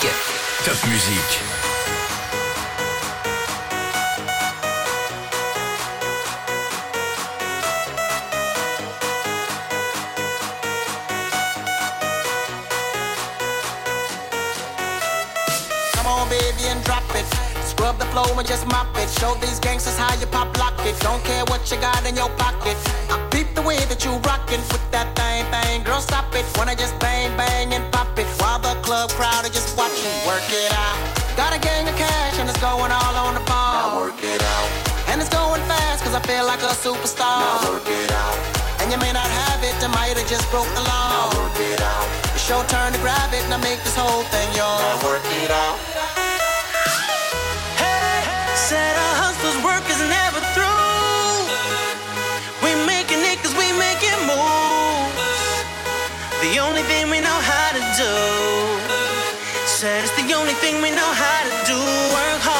Top Music. baby, and drop it. Scrub the floor and just mop it. Show these gangsters how you pop lock it. Don't care what you got in your pocket. I peep the way that you rockin' with that thing, thing. Girl, stop it. Wanna just bang, bang, and pop it. The club crowd are just watching. Work it out. Got a gang of cash and it's going all on the ball. Now work it out. And it's going fast cause I feel like a superstar. Now work it out. And you may not have it, I might have just broke the law. Now work it out. It's your turn to grab it and I make this whole thing yours. Now work it out. The only thing we know how to do. Said it's the only thing we know how to do. Work hard,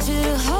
want you to hold